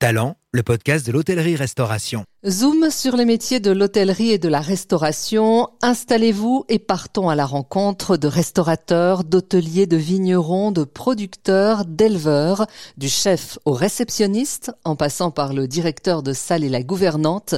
Talent, le podcast de l'hôtellerie-restauration. Zoom sur les métiers de l'hôtellerie et de la restauration. Installez-vous et partons à la rencontre de restaurateurs, d'hôteliers, de vignerons, de producteurs, d'éleveurs, du chef au réceptionniste, en passant par le directeur de salle et la gouvernante.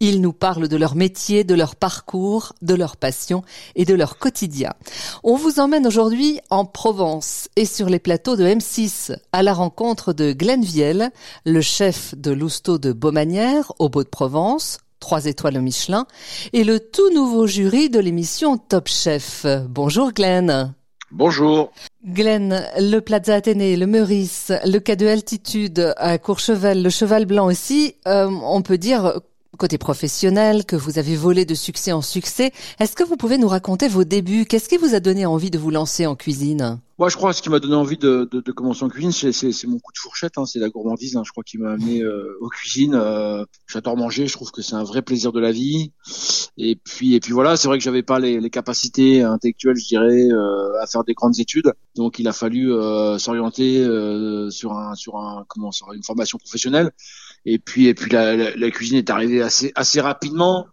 Ils nous parlent de leur métier, de leur parcours, de leur passion et de leur quotidien. On vous emmène aujourd'hui en Provence et sur les plateaux de M6 à la rencontre de Glenn Viel, le chef de l'Ousteau de Beaumanière au Beau de Provence, trois étoiles au Michelin, et le tout nouveau jury de l'émission Top Chef. Bonjour Glenn. Bonjour. Glenn, le Plaza Athénée, le Meurice, le cas de altitude à Courchevel, le Cheval Blanc aussi, euh, on peut dire côté professionnel, que vous avez volé de succès en succès. Est-ce que vous pouvez nous raconter vos débuts? Qu'est-ce qui vous a donné envie de vous lancer en cuisine? Moi, je crois que ce qui m'a donné envie de, de, de, commencer en cuisine, c'est mon coup de fourchette, hein, c'est la gourmandise. Hein, je crois qui m'a amené euh, aux cuisines. Euh, J'adore manger, je trouve que c'est un vrai plaisir de la vie. Et puis, et puis voilà, c'est vrai que j'avais pas les, les, capacités intellectuelles, je dirais, euh, à faire des grandes études. Donc, il a fallu euh, s'orienter euh, sur un, sur un, comment, sur une formation professionnelle. Et puis, et puis la, la, cuisine est arrivée assez, assez rapidement.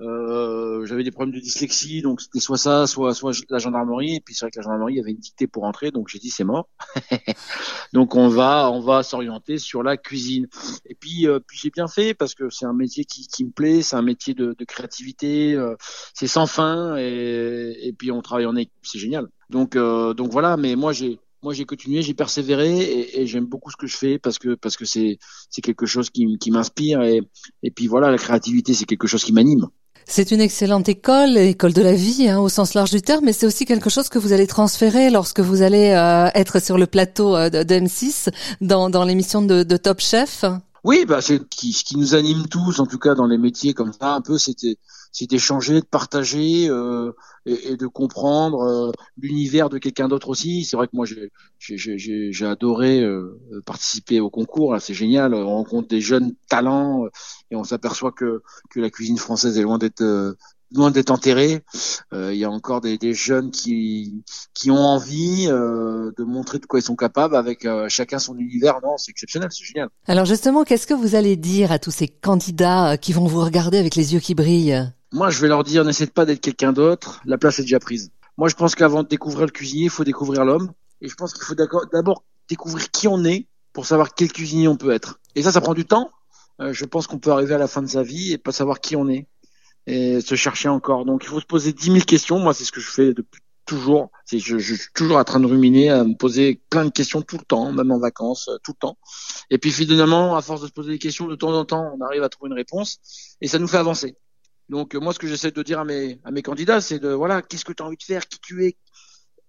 Euh, j'avais des problèmes de dyslexie, donc c'était soit ça, soit soit la gendarmerie. Et puis c'est vrai que la gendarmerie avait une dictée pour entrer, donc j'ai dit c'est mort. donc on va on va s'orienter sur la cuisine. Et puis euh, puis j'ai bien fait parce que c'est un métier qui, qui me plaît, c'est un métier de, de créativité, euh, c'est sans fin et, et puis on travaille en équipe, c'est génial. Donc euh, donc voilà, mais moi j'ai moi j'ai continué, j'ai persévéré et, et j'aime beaucoup ce que je fais parce que parce que c'est c'est quelque chose qui, qui m'inspire et et puis voilà la créativité c'est quelque chose qui m'anime. C'est une excellente école, école de la vie hein, au sens large du terme, mais c'est aussi quelque chose que vous allez transférer lorsque vous allez euh, être sur le plateau euh, de, de, M6 dans, dans l'émission de, de, Top Chef. Oui, bah c'est qui, ce qui nous anime tous, en tout cas dans les métiers comme ça, un peu, c'était c'est d'échanger, de partager euh, et, de comprendre euh, l'univers de quelqu'un d'autre aussi. C'est vrai que moi j'ai j'ai adoré euh, participer au concours, c'est génial. On rencontre des jeunes talents et on s'aperçoit que que la cuisine française est loin d'être loin d'être enterré. Euh, il y a encore des, des, jeunes qui qui ont envie euh, de montrer de quoi ils sont capables avec euh, chacun son univers. Non, c'est exceptionnel, c'est génial. Alors justement, qu'est-ce que vous allez dire à tous ces candidats qui vont vous regarder avec les yeux qui brillent? Moi, je vais leur dire n'essaie pas d'être quelqu'un d'autre. La place est déjà prise. Moi, je pense qu'avant de découvrir le cuisinier, il faut découvrir l'homme. Et je pense qu'il faut d'abord découvrir qui on est pour savoir quel cuisinier on peut être. Et ça, ça prend du temps. je pense qu'on peut arriver à la fin de sa vie et pas savoir qui on est et se chercher encore. Donc il faut se poser dix mille questions. Moi, c'est ce que je fais depuis toujours. C'est je, je, suis toujours en train de ruminer, à me poser plein de questions tout le temps, même en vacances, tout le temps. Et puis finalement, à force de se poser des questions de temps en temps, on arrive à trouver une réponse et ça nous fait avancer. Donc moi, ce que j'essaie de dire à mes à mes candidats, c'est de voilà, qu'est-ce que tu as envie de faire, qui tu es,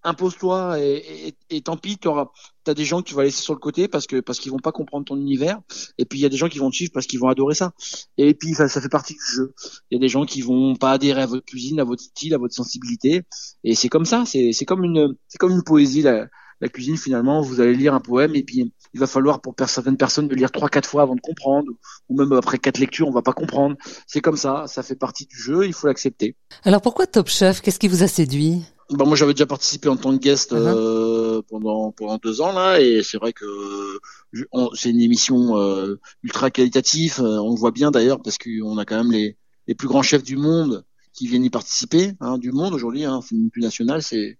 impose-toi et, et, et, tant pis, tu as des gens que tu vas laisser sur le côté parce que parce qu'ils vont pas comprendre ton univers et puis il y a des gens qui vont te suivre parce qu'ils vont adorer ça. Et puis ça, ça fait partie du jeu. Il y a des gens qui vont pas adhérer à votre cuisine, à votre style, à votre sensibilité et c'est comme ça, c'est comme une c'est comme une poésie la, la cuisine finalement, vous allez lire un poème et puis il va falloir pour certaines personnes de lire trois quatre fois avant de comprendre ou même après quatre lectures, on va pas comprendre. C'est comme ça, ça fait partie du jeu, il faut l'accepter. Alors pourquoi Top Chef? Qu'est-ce qui vous a séduit? Bah moi j'avais déjà participé en tant que guest uh -huh. euh, pendant pendant deux ans là et c'est vrai que c'est une émission euh, ultra qualitative on le voit bien d'ailleurs parce qu'on a quand même les les plus grands chefs du monde qui viennent y participer hein, du monde aujourd'hui hein, c'est plus national c'est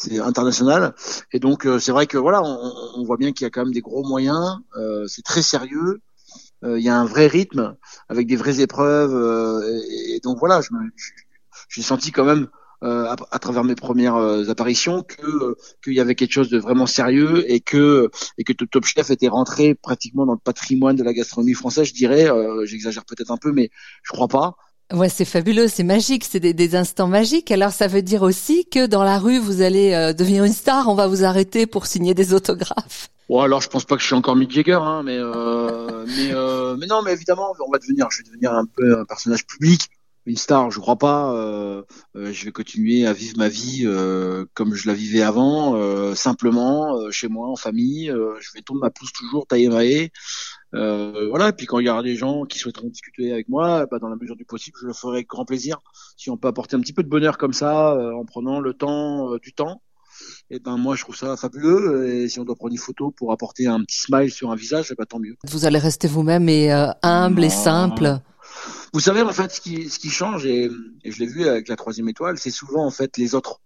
c'est international et donc euh, c'est vrai que voilà on, on voit bien qu'il y a quand même des gros moyens euh, c'est très sérieux euh, il y a un vrai rythme avec des vraies épreuves et, et, donc voilà je j'ai senti quand même euh, à, à, travers mes premières apparitions que qu'il y avait quelque chose de vraiment sérieux et que et que Top Chef était rentré pratiquement dans le patrimoine de la gastronomie française, je dirais. J'exagère peut-être un peu, mais je crois pas. Ouais, c'est fabuleux, c'est magique, c'est des, des, instants magiques. Alors ça veut dire aussi que dans la rue, vous allez devenir une star, on va vous arrêter pour signer des autographes. Bon, alors je pense pas que je suis encore Mick Jagger, hein, mais euh, mais euh, mais non, mais évidemment, on va devenir, je vais devenir un peu un personnage public une star, je crois pas. Euh, euh, je vais continuer à vivre ma vie euh, comme je la vivais avant, euh, simplement euh, chez moi en famille. Euh, je vais tourner ma pousse toujours, tailler maé. voilà. Et puis quand il y aura des gens qui souhaiteront discuter avec moi, bah, dans la mesure du possible, je le ferai avec grand plaisir. Si on peut apporter un petit peu de bonheur comme ça, en prenant le temps du temps. et ben moi je trouve ça fabuleux. Et si on doit prendre une photo pour apporter un petit smile sur un visage, et ben tant mieux. Vous allez rester vous-même et euh, humble et simple. Vous savez en fait ce qui, ce qui change et, et je l'ai vu avec la troisième étoile, c'est souvent en fait les autres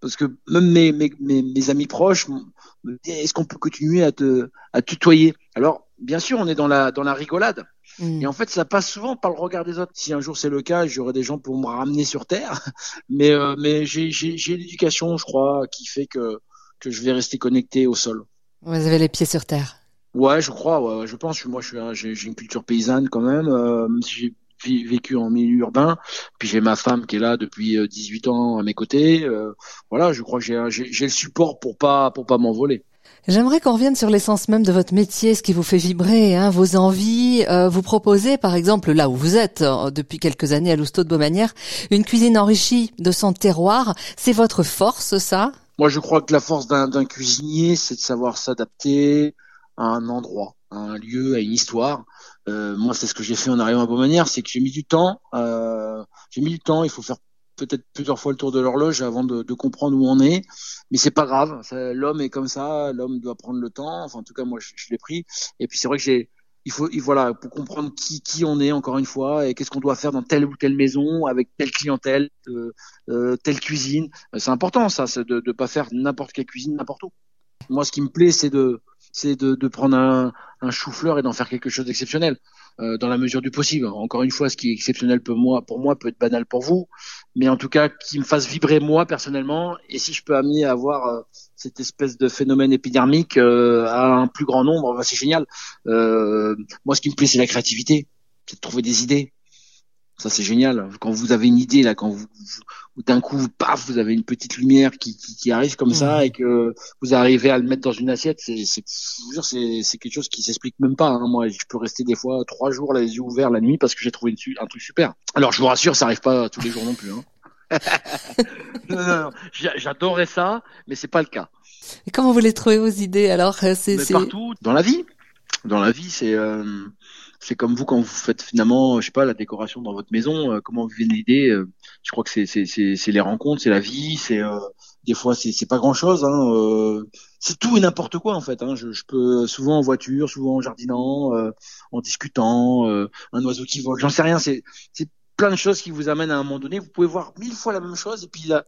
parce que même mes, mes, mes, amis proches me disent est-ce qu'on peut continuer à te à tutoyer? Alors bien sûr, on est dans la dans la rigolade. Mm. Et en fait, ça passe souvent par le regard des autres. Si un jour c'est le cas, j'aurai des gens pour me ramener sur terre. Mais euh, mais j'ai j'ai l'éducation, je crois, qui fait que que je vais rester connecté au sol. Vous avez les pieds sur terre. Ouais, je crois. Ouais, je pense. Moi, je suis j'ai une culture paysanne quand même. Euh, j'ai vécu en milieu urbain. Puis j'ai ma femme qui est là depuis 18 euh, ans à mes côtés. Euh, voilà, je crois que j'ai le support pour pas pour pas m'envoler. J'aimerais qu'on revienne sur l'essence même de votre métier, ce qui vous fait vibrer, hein, vos envies. Euh, vous proposez, par exemple, là où vous êtes depuis quelques années à Lousteau de Beaumanière, une cuisine enrichie de son terroir. C'est votre force, ça? Moi, je crois que la force d'un cuisinier, c'est de savoir s'adapter à un endroit, à un lieu, à une histoire. Euh, moi, c'est ce que j'ai fait en arrivant à Beaumanière, c'est que j'ai mis du temps. Euh, j'ai mis du temps. Il faut faire peut-être plusieurs fois le tour de l'horloge avant de, comprendre où on est, mais c'est pas grave. L'homme est comme ça. L'homme doit prendre le temps. Enfin, en tout cas, moi, je, l'ai pris. Et puis, c'est vrai que j'ai il faut voilà pour comprendre qui on est encore une fois et qu'est-ce qu'on doit faire dans telle ou telle maison avec telle clientèle euh, euh telle cuisine c'est important ça de ne pas faire n'importe quelle cuisine n'importe où moi ce qui me plaît c'est de c'est de, prendre un chou-fleur et d'en faire quelque chose d'exceptionnel euh, dans la mesure du possible. Encore une fois, ce qui est exceptionnel pour moi, pour moi peut être banal pour vous, mais en tout cas qui me fasse vibrer moi personnellement. Et si je peux amener à avoir euh, cette espèce de phénomène épidermique euh, à un plus grand nombre, bah, c'est génial. Euh, moi, ce qui me plaît, c'est la créativité, c'est de trouver des idées. Ça, c'est génial. Quand vous avez une idée, là, quand vous, d'un coup, paf, vous avez une petite lumière qui, qui, qui arrive comme ça et que vous arrivez à le mettre dans une assiette, c'est, c'est, c'est, quelque chose qui s'explique même pas. Hein. Moi, je peux rester des fois trois jours les yeux ouverts la nuit parce que j'ai trouvé une, un truc super. Alors, je vous rassure, ça arrive pas tous les jours non plus. Hein. non, non, non. J'adorais ça, mais c'est pas le cas. Et comment vous les trouvez vos idées alors? C'est, c'est... partout dans la vie. Dans la vie, c'est euh, c'est comme vous quand vous faites finalement, je sais pas, la décoration dans votre maison. Euh, comment vous venez l'idée euh, Je crois que c'est les rencontres, c'est la vie, c'est euh, des fois c'est pas grand chose. Hein, c'est tout et n'importe quoi en fait. Hein. Je, je, peux souvent en voiture, souvent en jardinant, en discutant, un oiseau qui vole, j'en sais rien. C'est c'est plein de choses qui vous amènent à un moment donné. Vous pouvez voir mille fois la même chose et puis là,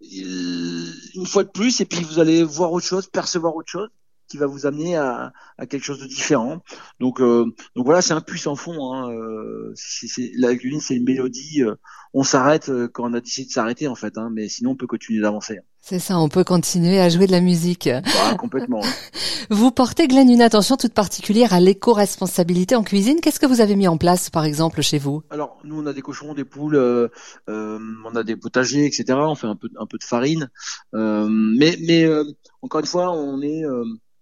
une fois de plus et puis vous allez voir autre chose, percevoir autre chose qui va vous amener à, quelque chose de différent. Donc, euh, donc voilà, c'est un puissant fond. Hein. Euh, c'est, la cuisine, c'est une mélodie. Euh, on s'arrête quand on a décidé de s'arrêter, en fait. Hein, mais sinon, on peut continuer d'avancer. C'est ça, on peut continuer à jouer de la musique. Bah, complètement. vous portez, Glenn, une attention toute particulière à l'éco-responsabilité en cuisine. Qu'est-ce que vous avez mis en place, par exemple, chez vous? Alors, nous, on a des cochons, des poules, euh, on a des potagers, etc. On fait un peu, un peu de farine. mais, mais encore une fois, on est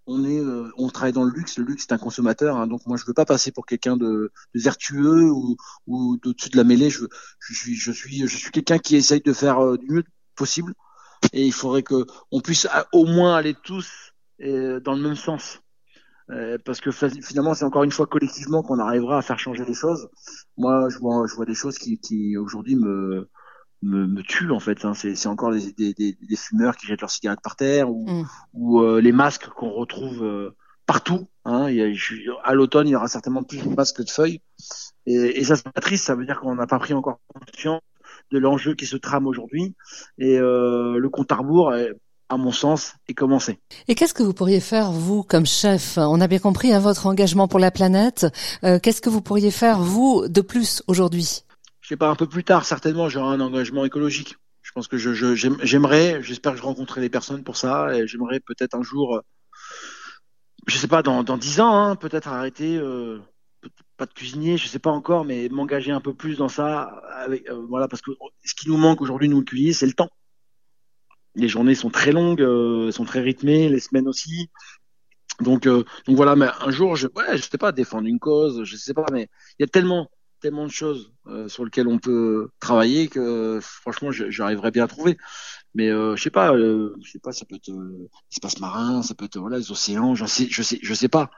on est, euh, on travaille dans le luxe. Le luxe, c'est un consommateur. Hein, donc moi, je veux pas passer pour quelqu'un de, vertueux ou, ou d'au-dessus de la mêlée. Je, je suis, je suis, je suis quelqu'un qui essaye de faire euh, du mieux possible. Et il faudrait que on puisse au moins aller tous euh, dans le même sens. parce que finalement, c'est encore une fois collectivement qu'on arrivera à faire changer les choses. Moi, je vois, je vois des choses qui, qui aujourd'hui me me, me tue en fait. Hein. C'est encore des, des, des, des, fumeurs qui jettent leurs cigarettes par terre ou, mm. ou euh, les masques qu'on retrouve euh, partout. Hein. Il y a, à l'automne, il y aura certainement plus de masques que de feuilles. Et, et ça, c'est triste. Ça veut dire qu'on n'a pas pris encore conscience de l'enjeu qui se trame aujourd'hui. Et euh, le compte à rebours, à mon sens, est commencé. Et qu'est-ce que vous pourriez faire, vous, comme chef? On a bien compris hein, votre engagement pour la planète. Euh, qu'est-ce que vous pourriez faire, vous, de plus aujourd'hui? Je sais pas, un peu plus tard, certainement, j'aurai un engagement écologique. Je pense que je, j'aimerais, j'espère que je rencontrerai des personnes pour ça, et j'aimerais peut-être un jour, euh, je sais pas, dans dix ans, hein, peut-être arrêter, euh, de cuisinier, je sais pas encore, mais m'engager un peu plus dans ça, avec, euh, voilà, parce que ce qui nous manque aujourd'hui, nous le c'est le temps. Les journées sont très longues, sont très rythmées, les semaines aussi. Donc, donc voilà, mais un jour, je, ouais, je sais pas, défendre une cause, je sais pas, mais il y a tellement, tellement de choses euh, sur lesquelles on peut travailler que franchement j'arriverais bien à trouver mais euh, je sais pas euh, je sais pas ça peut être euh, l'espace marin ça peut être voilà les océans je sais je sais je sais pas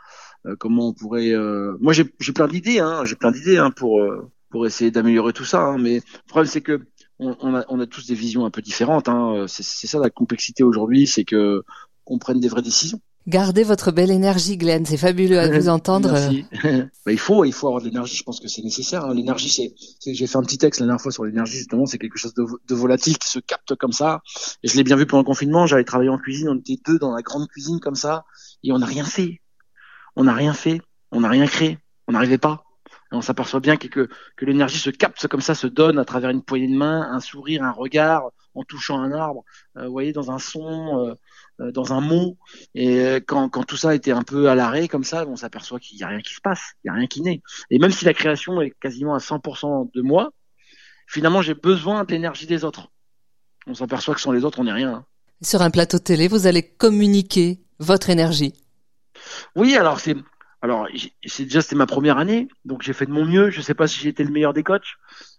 comment on pourrait moi j'ai j'ai plein d'idées hein j'ai plein d'idées hein pour pour essayer d'améliorer tout ça hein, mais le problème c'est que on, on, a, on a tous des visions un peu différentes. Hein. C'est ça la complexité aujourd'hui, c'est que qu'on prenne des vraies décisions. Gardez votre belle énergie, Glenn. C'est fabuleux à vous entendre. Merci. il faut, il faut avoir de l'énergie. Je pense que c'est nécessaire. Hein. L'énergie, c'est, j'ai fait un petit texte la dernière fois sur l'énergie. Justement, c'est quelque chose de, de, volatile qui se capte comme ça. Et je l'ai bien vu pendant le confinement. J'avais travaillé en cuisine. On était deux dans la grande cuisine comme ça, et on n'a rien fait. On n'a rien fait. On n'a rien créé. On n'arrivait pas. Et on s'aperçoit bien que, que, que l'énergie se capte comme ça, se donne à travers une poignée de main, un sourire, un regard, en touchant un arbre. Euh, vous voyez, dans un son. Euh, dans un mot. Et euh, quand, quand tout ça était un peu à l'arrêt comme ça, on s'aperçoit qu'il n'y a rien qui se passe, il n'y a rien qui naît. Et même si la création est quasiment à 100% de moi, finalement j'ai besoin de l'énergie des autres. On s'aperçoit que sans les autres, on n'est rien. Hein. Sur un plateau télé, vous allez communiquer votre énergie. Oui, alors c'est alors c'est déjà c'était ma première année, donc j'ai fait de mon mieux. Je sais pas si j'ai été le meilleur des coachs.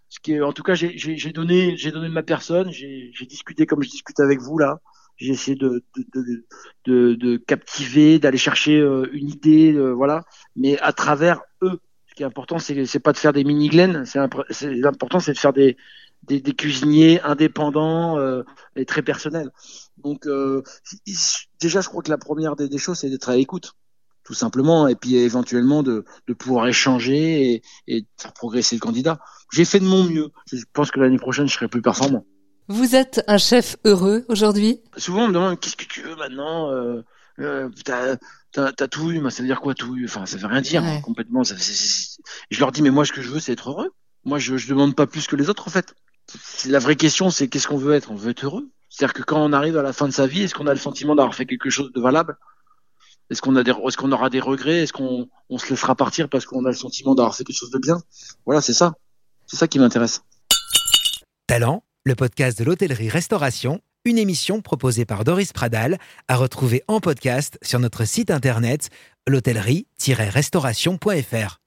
Ce qui en tout cas, j'ai donné j'ai donné de ma personne. J'ai discuté comme je discute avec vous là j'ai essayé de, de, de, de, captiver, d'aller chercher euh, une idée, euh, voilà, mais à travers eux. Ce qui est important, c'est c'est pas de faire des mini glen c'est l'important, c'est de faire des, des, des cuisiniers indépendants euh, et très personnels. Donc déjà, je crois que la première des, des choses, c'est d'être à l'écoute, tout simplement, et puis éventuellement de, de pouvoir échanger et, et faire progresser le candidat. J'ai fait de mon mieux. Je pense que l'année prochaine, je serai plus performant. Vous êtes un chef heureux aujourd'hui? Souvent on me demande qu'est-ce que tu veux maintenant euh, euh, T'as tout eu, ça veut dire quoi tout eu? Enfin ça veut rien dire complètement. Ça, Je leur dis mais moi ce que je veux c'est être heureux. Moi je, je demande pas plus que les autres en fait. La vraie question c'est qu'est-ce qu'on veut être? On veut être heureux? C'est-à-dire que quand on arrive à la fin de sa vie, est-ce qu'on a le sentiment d'avoir fait quelque chose de valable? Est-ce qu'on a des, est-ce qu'on aura des regrets? Est-ce qu'on on se laissera partir parce qu'on a le sentiment d'avoir fait quelque chose de bien? Voilà, c'est ça. C'est ça qui m'intéresse. Talent le podcast de l'hôtellerie-restauration, une émission proposée par Doris Pradal, à retrouver en podcast sur notre site internet l'hôtellerie-restauration.fr.